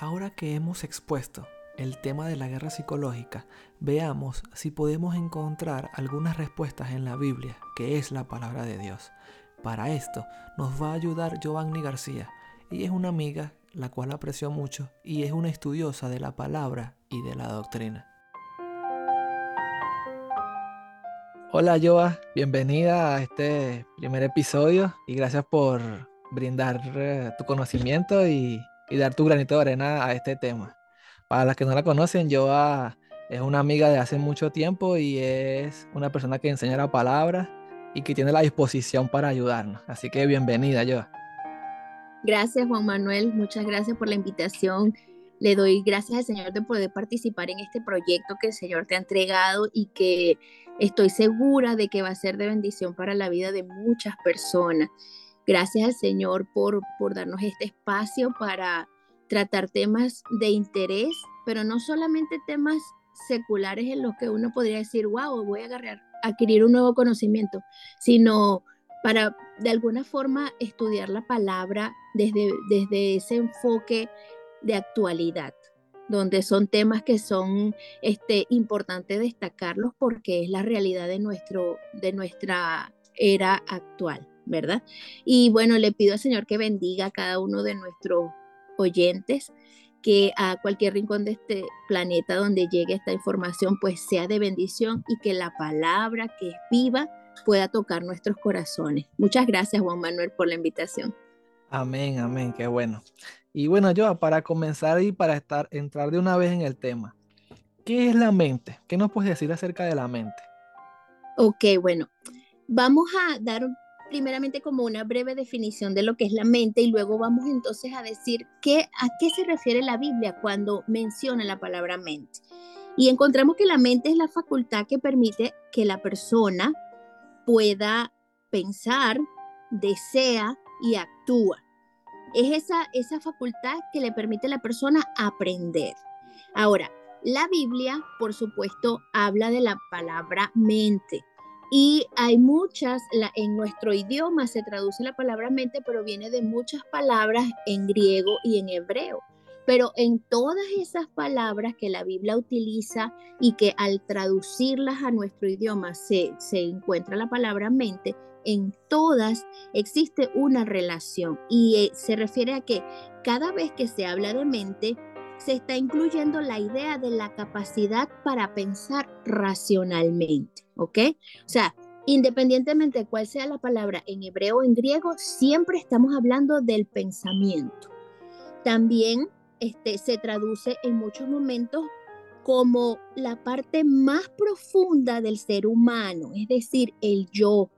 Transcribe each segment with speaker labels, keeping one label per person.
Speaker 1: Ahora que hemos expuesto el tema de la guerra psicológica, veamos si podemos encontrar algunas respuestas en la Biblia, que es la palabra de Dios. Para esto nos va a ayudar Giovanni García, y es una amiga la cual aprecio mucho y es una estudiosa de la palabra y de la doctrina. Hola Joa, bienvenida a este primer episodio y gracias por brindar eh, tu conocimiento y, dar tu granito de arena a este tema. Para las que no la conocen, Joa es una amiga de hace mucho tiempo y es una persona que enseña la palabra y que tiene la disposición para ayudarnos. Así que bienvenida, Joa.
Speaker 2: Gracias, Juan Manuel. Muchas gracias por la invitación. Le doy gracias al Señor de poder participar en este proyecto que el Señor te ha entregado y que estoy segura de que va a ser de bendición para la vida de muchas personas. Gracias al Señor por, por darnos este espacio para tratar temas de interés, pero no solamente temas seculares en los que uno podría decir, wow, voy a agarrar, adquirir un nuevo conocimiento, sino para de alguna forma estudiar la palabra desde, desde ese enfoque de actualidad, donde son temas que son este, importantes destacarlos porque es la realidad de, nuestro, de nuestra era actual, ¿verdad? Y bueno, le pido al Señor que bendiga a cada uno de nuestros oyentes, que a cualquier rincón de este planeta donde llegue esta información, pues sea de bendición y que la palabra que es viva pueda tocar nuestros corazones. Muchas gracias, Juan Manuel, por la invitación.
Speaker 1: Amén, amén, qué bueno. Y bueno, yo para comenzar y para estar, entrar de una vez en el tema, ¿qué es la mente? ¿Qué nos puedes decir acerca de la mente?
Speaker 2: Ok, bueno, vamos a dar primeramente como una breve definición de lo que es la mente y luego vamos entonces a decir qué, a qué se refiere la Biblia cuando menciona la palabra mente. Y encontramos que la mente es la facultad que permite que la persona pueda pensar, desea y actúa. Es esa, esa facultad que le permite a la persona aprender. Ahora, la Biblia, por supuesto, habla de la palabra mente. Y hay muchas, en nuestro idioma se traduce la palabra mente, pero viene de muchas palabras en griego y en hebreo. Pero en todas esas palabras que la Biblia utiliza y que al traducirlas a nuestro idioma se, se encuentra la palabra mente, en todas existe una relación y eh, se refiere a que cada vez que se habla de mente, se está incluyendo la idea de la capacidad para pensar racionalmente, ¿ok? O sea, independientemente de cuál sea la palabra en hebreo o en griego, siempre estamos hablando del pensamiento. También este, se traduce en muchos momentos como la parte más profunda del ser humano, es decir, el yo.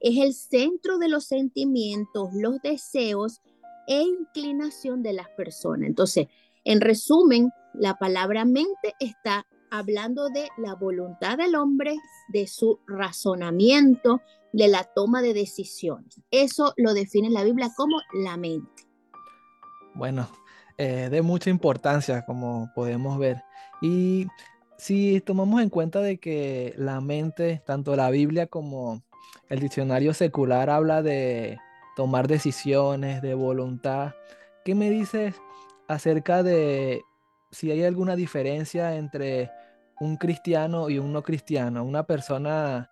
Speaker 2: Es el centro de los sentimientos, los deseos e inclinación de las personas. Entonces, en resumen, la palabra mente está hablando de la voluntad del hombre, de su razonamiento, de la toma de decisiones. Eso lo define la Biblia como la mente.
Speaker 1: Bueno, eh, de mucha importancia, como podemos ver. Y si tomamos en cuenta de que la mente, tanto la Biblia como el diccionario secular habla de tomar decisiones, de voluntad, ¿qué me dices acerca de si hay alguna diferencia entre un cristiano y un no cristiano, una persona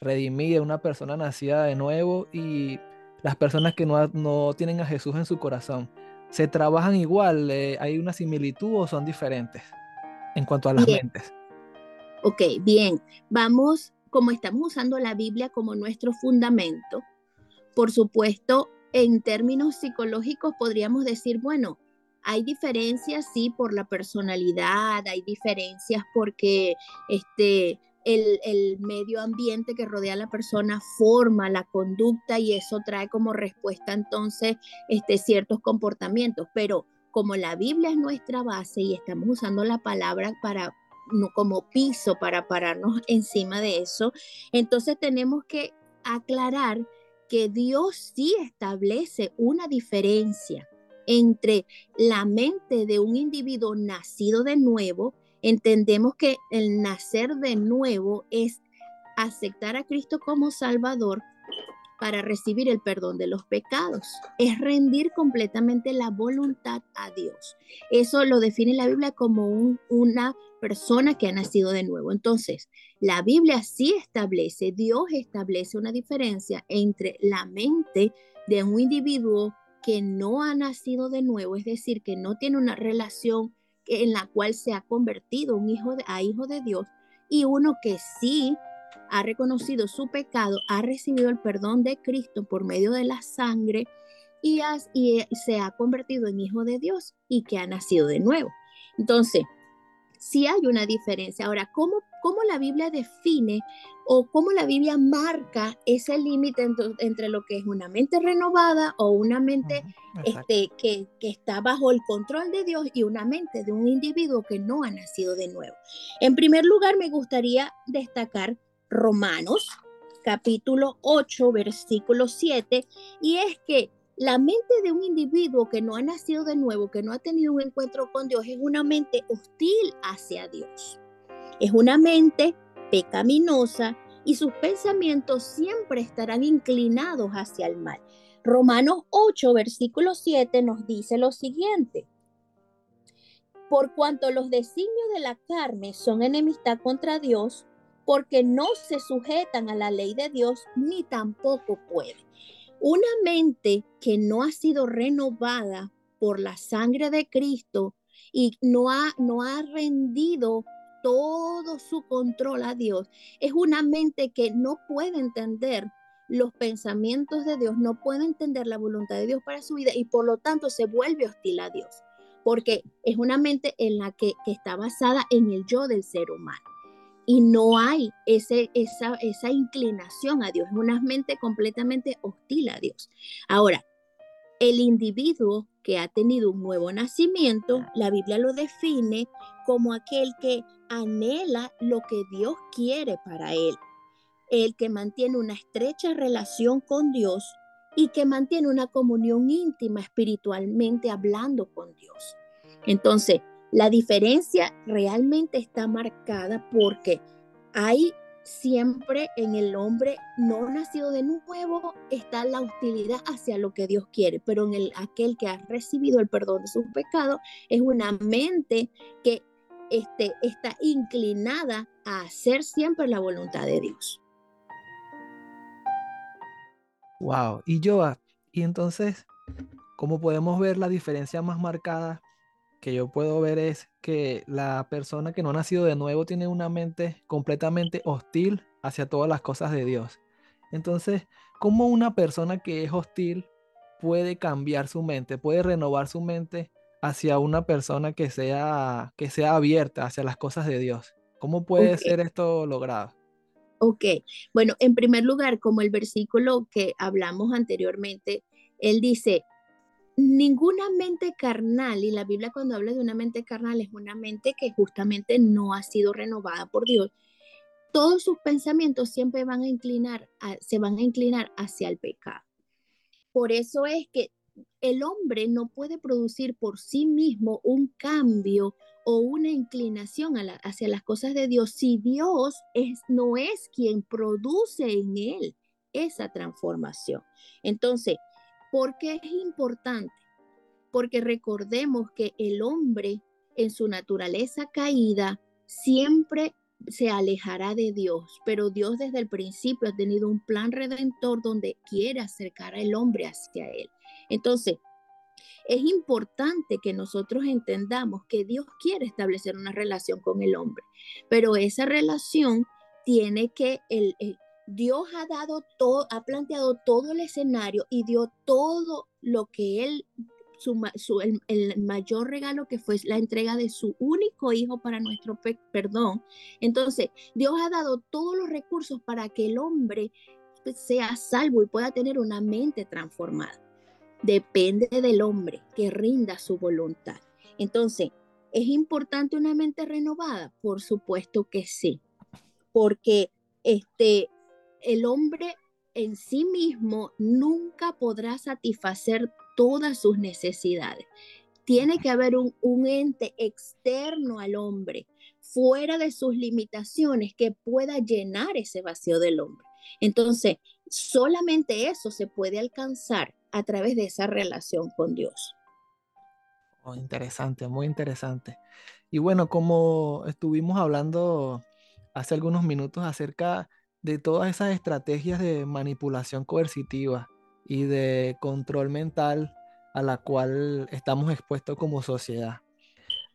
Speaker 1: redimida, una persona nacida de nuevo y las personas que no, no tienen a Jesús en su corazón? Se trabajan igual? Eh, ¿Hay una similitud o son diferentes en cuanto a las mentes?
Speaker 2: Ok, bien. Vamos, como estamos usando la Biblia como nuestro fundamento, por supuesto, en términos psicológicos podríamos decir, bueno, hay diferencias, sí, por la personalidad, hay diferencias porque este, el, medio ambiente que rodea a la persona forma la conducta y eso trae como respuesta entonces este, ciertos comportamientos. Pero como la Biblia es nuestra base y estamos usando la palabra para no como piso para pararnos encima de eso, entonces tenemos que aclarar que Dios sí establece una diferencia entre la mente de un individuo nacido de nuevo entendemos que el nacer de nuevo es aceptar a Cristo como Salvador para recibir el perdón de los pecados. Es rendir completamente la voluntad a Dios. Eso lo define la Biblia como una persona que ha nacido de nuevo. Entonces, la Biblia sí establece, Dios establece una diferencia entre la mente de un individuo que no ha nacido de nuevo, es decir, que no tiene una relación en la cual se ha convertido un hijo a hijo de Dios, y uno que sí ha reconocido su pecado, ha recibido el perdón de Cristo por medio de la sangre y, y se ha convertido en hijo de Dios y que ha nacido de nuevo. Entonces, sí hay una diferencia. Ahora, ¿cómo, cómo la Biblia define o cómo la Biblia marca ese límite entre, lo que es una mente renovada o una mente este, que, que, está bajo el control de Dios y una mente de un individuo que no ha nacido de nuevo? En primer lugar, me gustaría destacar Romanos capítulo 8, versículo 7, y es que la mente de un individuo que no ha nacido de nuevo, que no ha tenido un encuentro con Dios, es una mente hostil hacia Dios. Es una mente pecaminosa y sus pensamientos siempre estarán inclinados hacia el mal. Romanos 8, versículo 7 nos dice lo siguiente. Por cuanto los designios de la carne son enemistad contra Dios, porque no se sujetan a la ley de Dios ni tampoco pueden. Una mente que no ha sido renovada por la sangre de Cristo y no ha, no ha rendido todo su control a Dios, es una mente que no puede entender los pensamientos de Dios, no puede entender la voluntad de Dios para su vida y por lo tanto se vuelve hostil a Dios, porque es una mente en la que, que está basada en el yo del ser humano y no hay ese, esa, esa inclinación a Dios, es una mente completamente hostil a Dios. Ahora, el individuo que ha tenido un nuevo nacimiento, la Biblia lo define como aquel que anhela lo que Dios quiere para él, el que mantiene una estrecha relación con Dios y que mantiene una comunión íntima espiritualmente hablando con Dios. Entonces, la diferencia realmente está marcada porque hay siempre en el hombre no nacido de nuevo está la hostilidad hacia lo que Dios quiere, pero en el, aquel que ha recibido el perdón de sus pecados es una mente que este, está inclinada a hacer siempre la voluntad de Dios.
Speaker 1: Wow, y Joa, y entonces, ¿cómo podemos ver la diferencia más marcada que yo puedo ver es que la persona que no ha nacido de nuevo tiene una mente completamente hostil hacia todas las cosas de Dios. Entonces, ¿cómo una persona que es hostil puede cambiar su mente, puede renovar su mente hacia una persona que sea, que sea abierta hacia las cosas de Dios? ¿Cómo puede ser esto logrado?
Speaker 2: Ok, bueno, en primer lugar, como el versículo que hablamos anteriormente, él dice, ninguna mente carnal, y la Biblia cuando habla de una mente carnal es una mente que justamente no ha sido renovada por Dios, todos sus pensamientos siempre van a inclinar, se van a inclinar hacia el pecado. Por eso es que el hombre no puede producir por sí mismo un cambio o una inclinación hacia las cosas de Dios si Dios es, no es quien produce en él esa transformación. Entonces, ¿Por qué es importante? Porque recordemos que el hombre en su naturaleza caída siempre se alejará de Dios, pero Dios desde el principio ha tenido un plan redentor donde quiere acercar al hombre hacia Él. Entonces, es importante que nosotros entendamos que Dios quiere establecer una relación con el hombre, pero esa relación tiene que, el, Dios ha dado todo, ha planteado todo el escenario y dio todo lo que Él, su, el, mayor regalo que fue la entrega de su único hijo para nuestro perdón. Entonces, Dios ha dado todos los recursos para que el hombre sea salvo y pueda tener una mente transformada. Depende del hombre que rinda su voluntad. Entonces, ¿es importante una mente renovada? Por supuesto que sí, porque este, el hombre en sí mismo nunca podrá satisfacer todas sus necesidades. Tiene que haber un, ente externo al hombre, fuera de sus limitaciones que pueda llenar ese vacío del hombre. Entonces, solamente eso se puede alcanzar a través de esa relación con Dios.
Speaker 1: Oh, interesante, muy interesante. Y bueno, como estuvimos hablando hace algunos minutos acerca de todas esas estrategias de manipulación coercitiva y de control mental a la cual estamos expuestos como sociedad.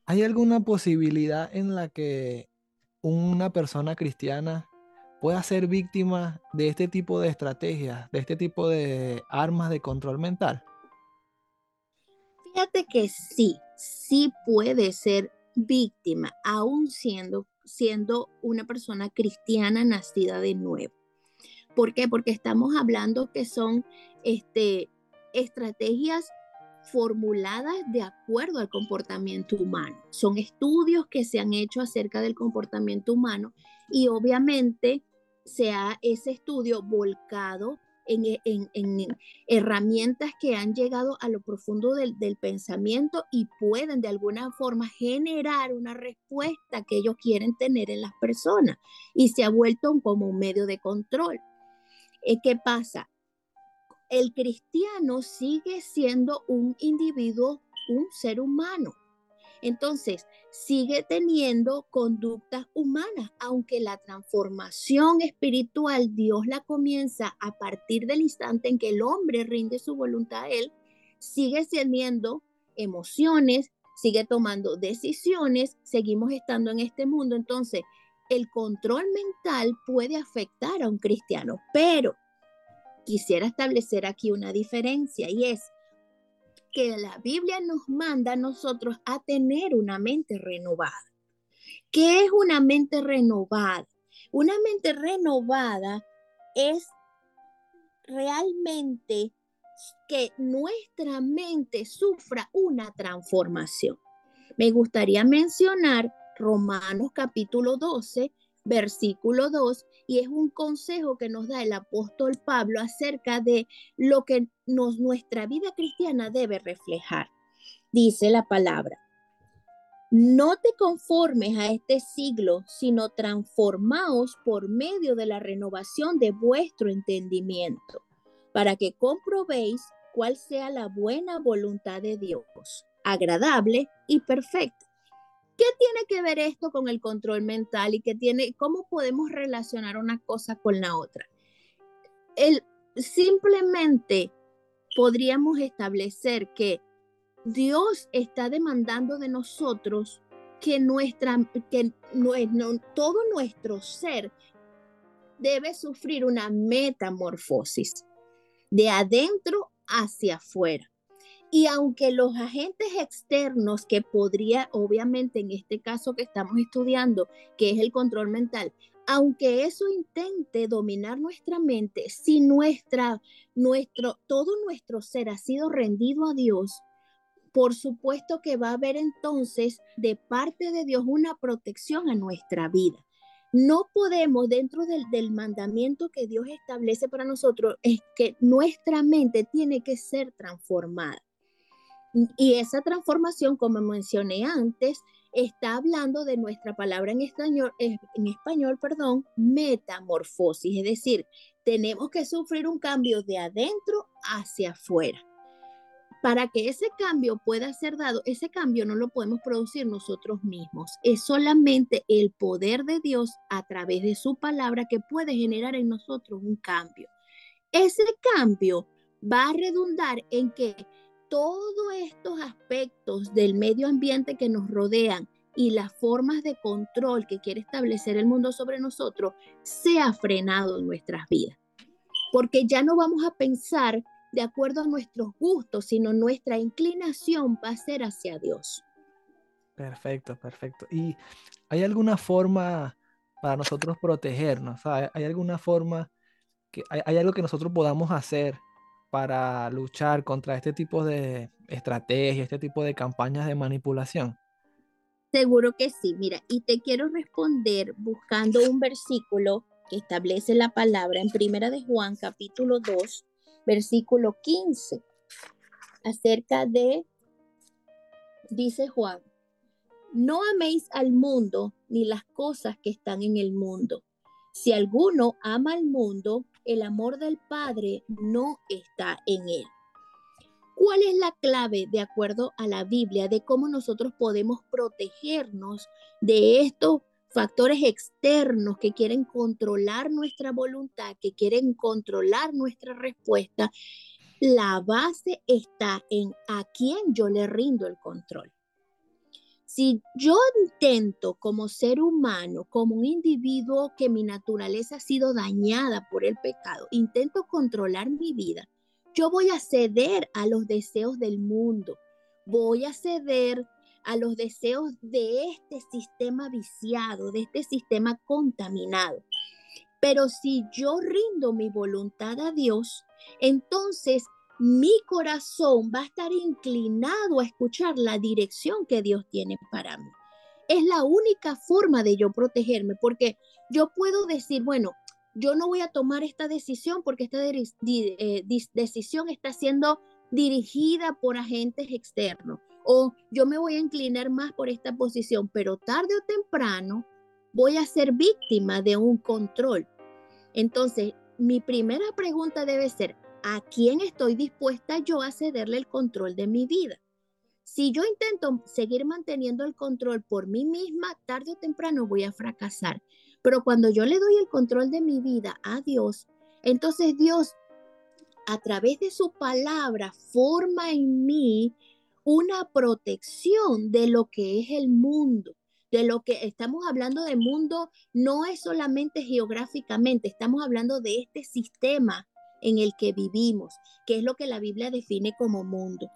Speaker 1: ¿Hay alguna posibilidad en la que una persona cristiana pueda ser víctima de este tipo de estrategias, de este tipo de armas de control mental?
Speaker 2: Fíjate que sí, sí puede ser víctima, aún siendo, siendo una persona cristiana nacida de nuevo. ¿Por qué? Porque estamos hablando que son este, estrategias formuladas de acuerdo al comportamiento humano. Son estudios que se han hecho acerca del comportamiento humano y obviamente se ha ese estudio volcado en, herramientas que han llegado a lo profundo del, del, pensamiento y pueden de alguna forma generar una respuesta que ellos quieren tener en las personas y se ha vuelto como un medio de control. Eh, ¿Qué pasa? el cristiano sigue siendo un individuo, un ser humano. Entonces, sigue teniendo conductas humanas, aunque la transformación espiritual Dios la comienza a partir del instante en que el hombre rinde su voluntad a Él, sigue teniendo emociones, sigue tomando decisiones, seguimos estando en este mundo. Entonces, el control mental puede afectar a un cristiano, pero quisiera establecer aquí una diferencia y es que la Biblia nos manda a nosotros a tener una mente renovada. ¿Qué es una mente renovada? Una mente renovada es realmente que nuestra mente sufra una transformación. Me gustaría mencionar Romanos capítulo 12, versículo 2, y es un consejo que nos da el apóstol Pablo acerca de lo que nos, nuestra vida cristiana debe reflejar. Dice la palabra, no te conformes a este siglo, sino transformaos por medio de la renovación de vuestro entendimiento, para que comprobéis cuál sea la buena voluntad de Dios, agradable y perfecta. ¿Qué tiene que ver esto con el control mental y qué tiene, cómo podemos relacionar una cosa con la otra? El, simplemente podríamos establecer que Dios está demandando de nosotros que, nuestra, que todo nuestro ser debe sufrir una metamorfosis de adentro hacia afuera. Y aunque los agentes externos que podría, obviamente en este caso que estamos estudiando, que es el control mental, aunque eso intente dominar nuestra mente, si nuestra, nuestro, todo nuestro ser ha sido rendido a Dios, por supuesto que va a haber entonces de parte de Dios una protección a nuestra vida. No podemos, dentro del, del, mandamiento que Dios establece para nosotros, es que nuestra mente tiene que ser transformada. Y esa transformación, como mencioné antes, está hablando de nuestra palabra en español, en español, perdón, metamorfosis, es decir, tenemos que sufrir un cambio de adentro hacia afuera. Para que ese cambio pueda ser dado, ese cambio no lo podemos producir nosotros mismos. Es solamente el poder de Dios a través de su palabra que puede generar en nosotros un cambio. Ese cambio va a redundar en que todos estos aspectos del medio ambiente que nos rodean y las formas de control que quiere establecer el mundo sobre nosotros sea frenado en nuestras vidas. Porque ya no vamos a pensar de acuerdo a nuestros gustos, sino nuestra inclinación va a ser hacia Dios.
Speaker 1: Perfecto, perfecto. ¿Y hay alguna forma para nosotros protegernos? ¿Hay alguna forma que hay algo que nosotros podamos hacer para luchar contra este tipo de estrategias, este tipo de campañas de manipulación?
Speaker 2: Seguro que sí. Mira, y te quiero responder buscando un versículo que establece la palabra en Primera de Juan, capítulo 2, versículo 15, acerca de, dice Juan, no améis al mundo ni las cosas que están en el mundo. Si alguno ama al mundo, el amor del Padre no está en él. ¿Cuál es la clave, de acuerdo a la Biblia, de cómo nosotros podemos protegernos de estos factores externos que quieren controlar nuestra voluntad, que quieren controlar nuestra respuesta? La base está en a quién yo le rindo el control. Si yo intento como ser humano, como un individuo que mi naturaleza ha sido dañada por el pecado, intento controlar mi vida, yo voy a ceder a los deseos del mundo, voy a ceder a los deseos de este sistema viciado, de este sistema contaminado. Pero si yo rindo mi voluntad a Dios, entonces mi corazón va a estar inclinado a escuchar la dirección que Dios tiene para mí. Es la única forma de yo protegerme, porque yo puedo decir, bueno, yo no voy a tomar esta decisión porque esta eh, decisión está siendo dirigida por agentes externos o yo me voy a inclinar más por esta posición, pero tarde o temprano voy a ser víctima de un control. Entonces, mi primera pregunta debe ser, ¿a quién estoy dispuesta yo a cederle el control de mi vida? Si yo intento seguir manteniendo el control por mí misma, tarde o temprano voy a fracasar. Pero cuando yo le doy el control de mi vida a Dios, entonces Dios, a través de su palabra, forma en mí una protección de lo que es el mundo. De lo que estamos hablando de mundo no es solamente geográficamente, estamos hablando de este sistema en el que vivimos, que es lo que la Biblia define como mundo.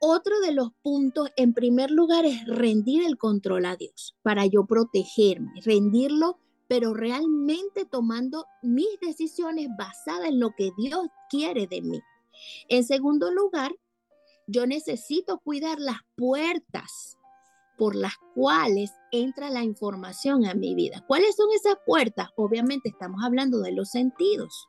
Speaker 2: Otro de los puntos, en primer lugar, es rendir el control a Dios para yo protegerme, rendirlo, pero realmente tomando mis decisiones basadas en lo que Dios quiere de mí. En segundo lugar, yo necesito cuidar las puertas por las cuales entra la información a mi vida. ¿Cuáles son esas puertas? Obviamente estamos hablando de los sentidos,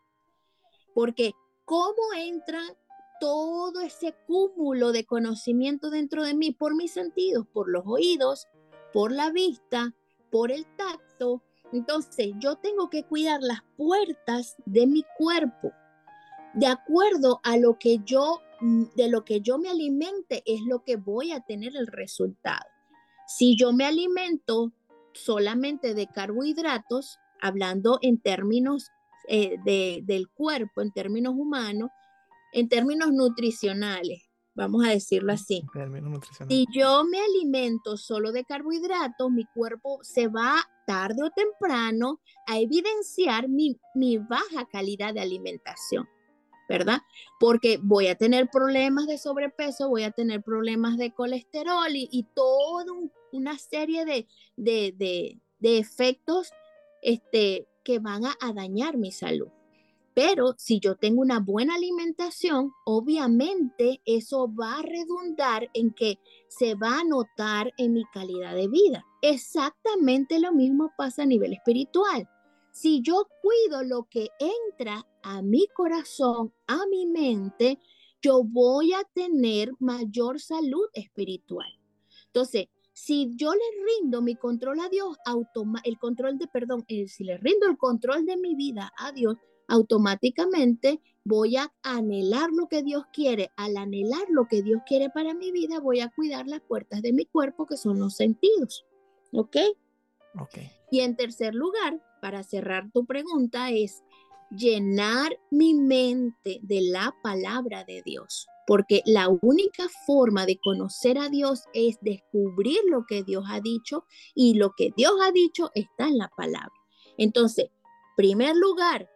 Speaker 2: porque cómo entran todo ese cúmulo de conocimiento dentro de mí por mis sentidos, por los oídos, por la vista, por el tacto. Entonces yo tengo que cuidar las puertas de mi cuerpo. De acuerdo a lo que yo, mm, de lo que yo me alimente, es lo que voy a tener el resultado. Si yo me alimento solamente de carbohidratos, hablando en términos eh, del cuerpo, en términos humanos, en términos nutricionales, vamos a decirlo así. Si yo me alimento solo de carbohidratos, mi cuerpo se va tarde o temprano a evidenciar mi, baja calidad de alimentación, ¿verdad? Porque voy a tener problemas de sobrepeso, voy a tener problemas de colesterol y, toda una serie de, de, efectos este, que van a dañar mi salud. Pero si yo tengo una buena alimentación, obviamente eso va a redundar en que se va a notar en mi calidad de vida. Exactamente lo mismo pasa a nivel espiritual. Si yo cuido lo que entra a mi corazón, a mi mente, yo voy a tener mayor salud espiritual. Entonces, si yo le rindo mi control a Dios, el control de, perdón, eh, si le rindo el control de mi vida a Dios, automáticamente voy a anhelar lo que Dios quiere. Al anhelar lo que Dios quiere para mi vida, voy a cuidar las puertas de mi cuerpo, que son los sentidos. ¿Ok? Ok. Y en tercer lugar, para cerrar tu pregunta, es llenar mi mente de la palabra de Dios. Porque la única forma de conocer a Dios es descubrir lo que Dios ha dicho y lo que Dios ha dicho está en la palabra. Entonces, primer lugar,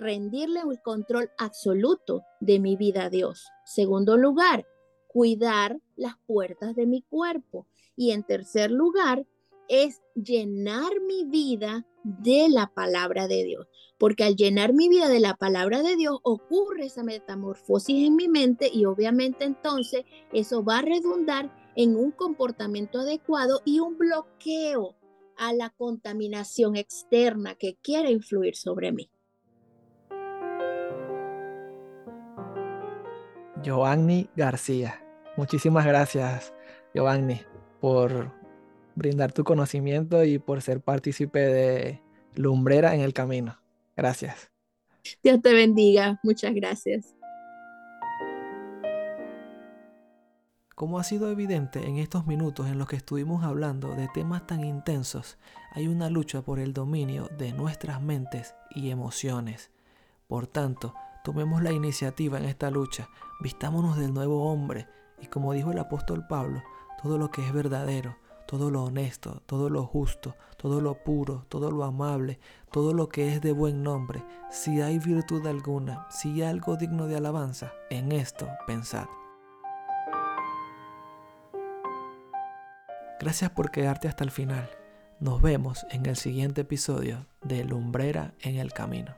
Speaker 2: rendirle el control absoluto de mi vida a Dios. Segundo lugar, cuidar las puertas de mi cuerpo. Y en tercer lugar, es llenar mi vida de la palabra de Dios. Porque al llenar mi vida de la palabra de Dios ocurre esa metamorfosis en mi mente y obviamente entonces eso va a redundar en un comportamiento adecuado y un bloqueo a la contaminación externa que quiere influir sobre mí.
Speaker 1: Giovanni García. Muchísimas gracias, Giovanni. por brindar tu conocimiento y por ser partícipe de Lumbrera en el Camino. Gracias.
Speaker 2: Dios te bendiga. Muchas gracias.
Speaker 1: Como ha sido evidente en estos minutos en los que estuvimos hablando de temas tan intensos, hay una lucha por el dominio de nuestras mentes y emociones. Por tanto, tomemos la iniciativa en esta lucha, vistámonos del nuevo hombre y como dijo el apóstol Pablo, todo lo que es verdadero, todo lo honesto, todo lo justo, todo lo puro, todo lo amable, todo lo que es de buen nombre, si hay virtud alguna, si hay algo digno de alabanza, en esto pensad. Gracias por quedarte hasta el final. Nos vemos en el siguiente episodio de Lumbrera en el Camino.